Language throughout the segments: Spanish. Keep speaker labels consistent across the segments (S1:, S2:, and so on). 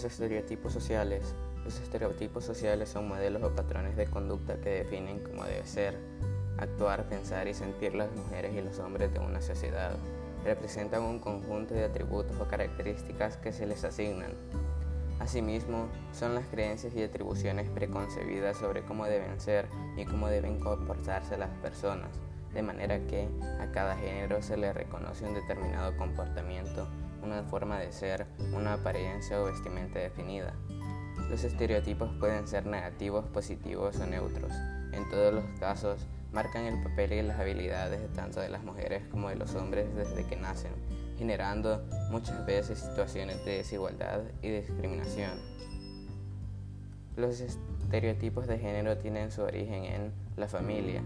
S1: Los estereotipos sociales. Los estereotipos sociales son modelos o patrones de conducta que definen cómo debe ser, actuar, pensar y sentir las mujeres y los hombres de una sociedad. Representan un conjunto de atributos o características que se les asignan. Asimismo, son las creencias y atribuciones preconcebidas sobre cómo deben ser y cómo deben comportarse las personas, de manera que a cada género se le reconoce un determinado comportamiento una forma de ser, una apariencia o vestimenta definida. Los estereotipos pueden ser negativos, positivos o neutros. En todos los casos, marcan el papel y las habilidades tanto de las mujeres como de los hombres desde que nacen, generando muchas veces situaciones de desigualdad y discriminación. Los estereotipos de género tienen su origen en la familia.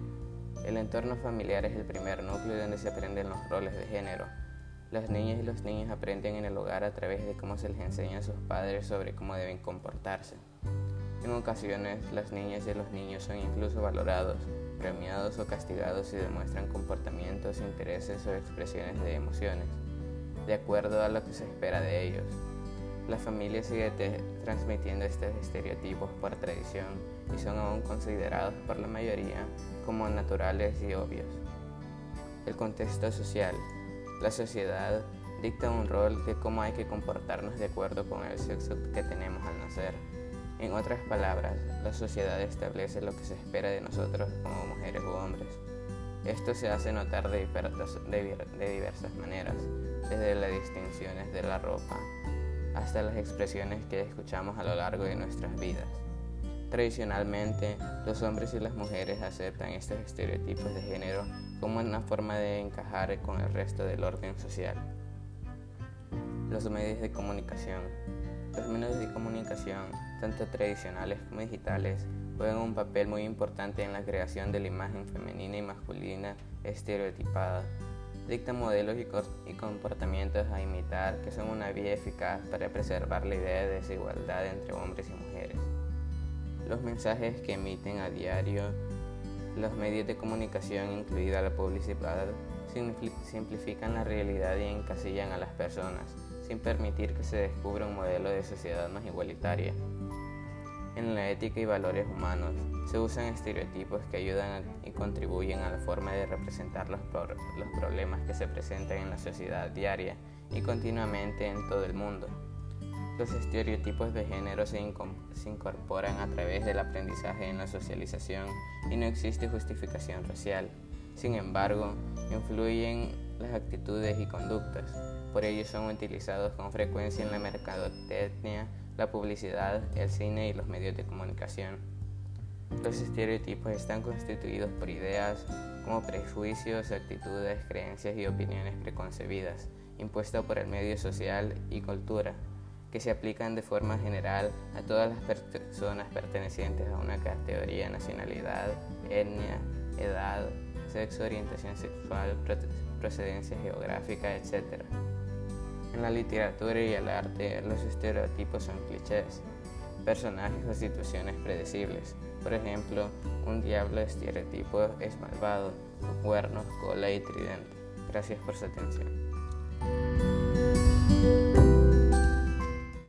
S1: El entorno familiar es el primer núcleo donde se aprenden los roles de género. Las niñas y los niños aprenden en el hogar a través de cómo se les enseña a sus padres sobre cómo deben comportarse. En ocasiones, las niñas y los niños son incluso valorados, premiados o castigados si demuestran comportamientos, intereses o expresiones de emociones, de acuerdo a lo que se espera de ellos. La familia sigue transmitiendo estos estereotipos por tradición y son aún considerados por la mayoría como naturales y obvios. El contexto social la sociedad dicta un rol de cómo hay que comportarnos de acuerdo con el sexo que tenemos al nacer. En otras palabras, la sociedad establece lo que se espera de nosotros como mujeres u hombres. Esto se hace notar de diversas, maneras, desde las distinciones de la ropa hasta las expresiones que escuchamos a lo largo de nuestras vidas. Tradicionalmente, los hombres y las mujeres aceptan estos estereotipos de género como una forma de encajar con el resto del orden social. Los medios de comunicación. Los medios de comunicación, tanto tradicionales como digitales, juegan un papel muy importante en la creación de la imagen femenina y masculina estereotipada. Dictan modelos y, comportamientos a imitar que son una vía eficaz para preservar la idea de desigualdad entre hombres y mujeres. Los mensajes que emiten a diario los medios de comunicación, incluida la publicidad, simplifican la realidad y encasillan a las personas, sin permitir que se descubra un modelo de sociedad más igualitaria. En la ética y valores humanos se usan estereotipos que ayudan y contribuyen a la forma de representar los, los problemas que se presentan en la sociedad diaria y continuamente en todo el mundo. Los estereotipos de género se, incorporan a través del aprendizaje en la socialización y no existe justificación racial. Sin embargo, influyen las actitudes y conductas. Por ello son utilizados con frecuencia en la mercadotecnia, la publicidad, el cine y los medios de comunicación. Los estereotipos están constituidos por ideas como prejuicios, actitudes, creencias y opiniones preconcebidas, impuestas por el medio social y cultura que se aplican de forma general a todas las personas pertenecientes a una categoría, nacionalidad, etnia, edad, sexo, orientación sexual, procedencia geográfica, etc. En la literatura y el arte, los estereotipos son clichés, personajes o situaciones predecibles. Por ejemplo, un diablo estereotipo es malvado, con cuernos, cola y tridente. Gracias por su atención.